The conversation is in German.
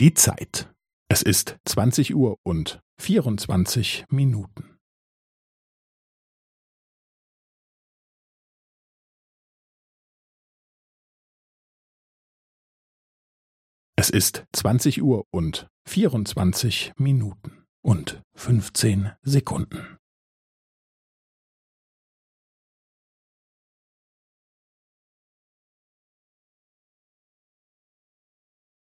Die Zeit. Es ist zwanzig Uhr und vierundzwanzig Minuten. Es ist zwanzig Uhr und vierundzwanzig Minuten und fünfzehn Sekunden.